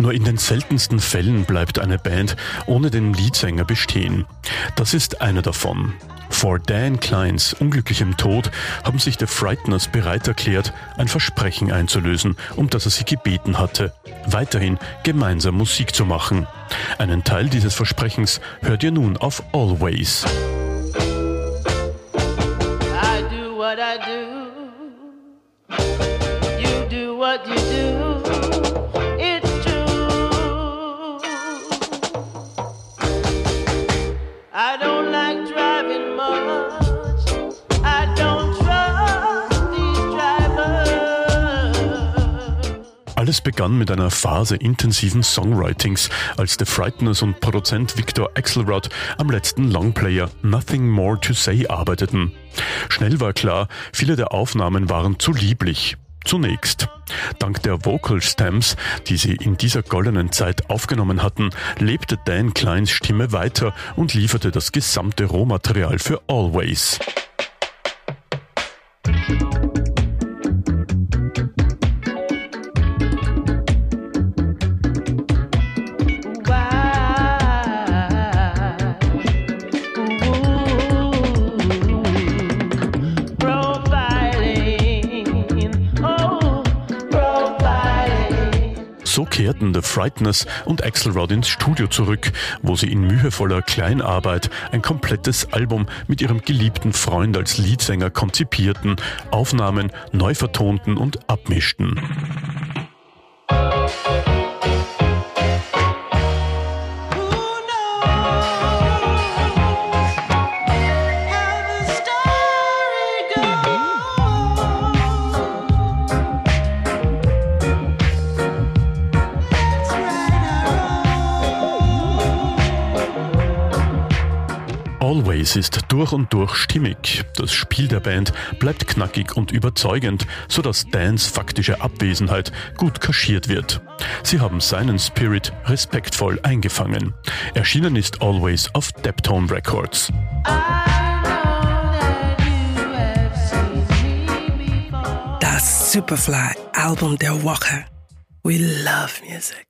Nur in den seltensten Fällen bleibt eine Band ohne den Leadsänger bestehen. Das ist einer davon. Vor Dan Kleins unglücklichem Tod haben sich The Frighteners bereit erklärt, ein Versprechen einzulösen, um das er sie gebeten hatte, weiterhin gemeinsam Musik zu machen. Einen Teil dieses Versprechens hört ihr nun auf Always. I do what I do. You do what you do. Alles begann mit einer Phase intensiven Songwritings, als The Frighteners und Produzent Victor Axelrod am letzten Longplayer Nothing More to Say arbeiteten. Schnell war klar, viele der Aufnahmen waren zu lieblich. Zunächst. Dank der Vocal Stems, die sie in dieser goldenen Zeit aufgenommen hatten, lebte Dan Kleins Stimme weiter und lieferte das gesamte Rohmaterial für Always. So kehrten The Frighteners und Axelrod ins Studio zurück, wo sie in mühevoller Kleinarbeit ein komplettes Album mit ihrem geliebten Freund als Leadsänger konzipierten, aufnahmen, neu vertonten und abmischten. Always ist durch und durch stimmig. Das Spiel der Band bleibt knackig und überzeugend, sodass Dans faktische Abwesenheit gut kaschiert wird. Sie haben seinen Spirit respektvoll eingefangen. Erschienen ist Always auf Deptone Records. Das Superfly Album der Woche. We love music.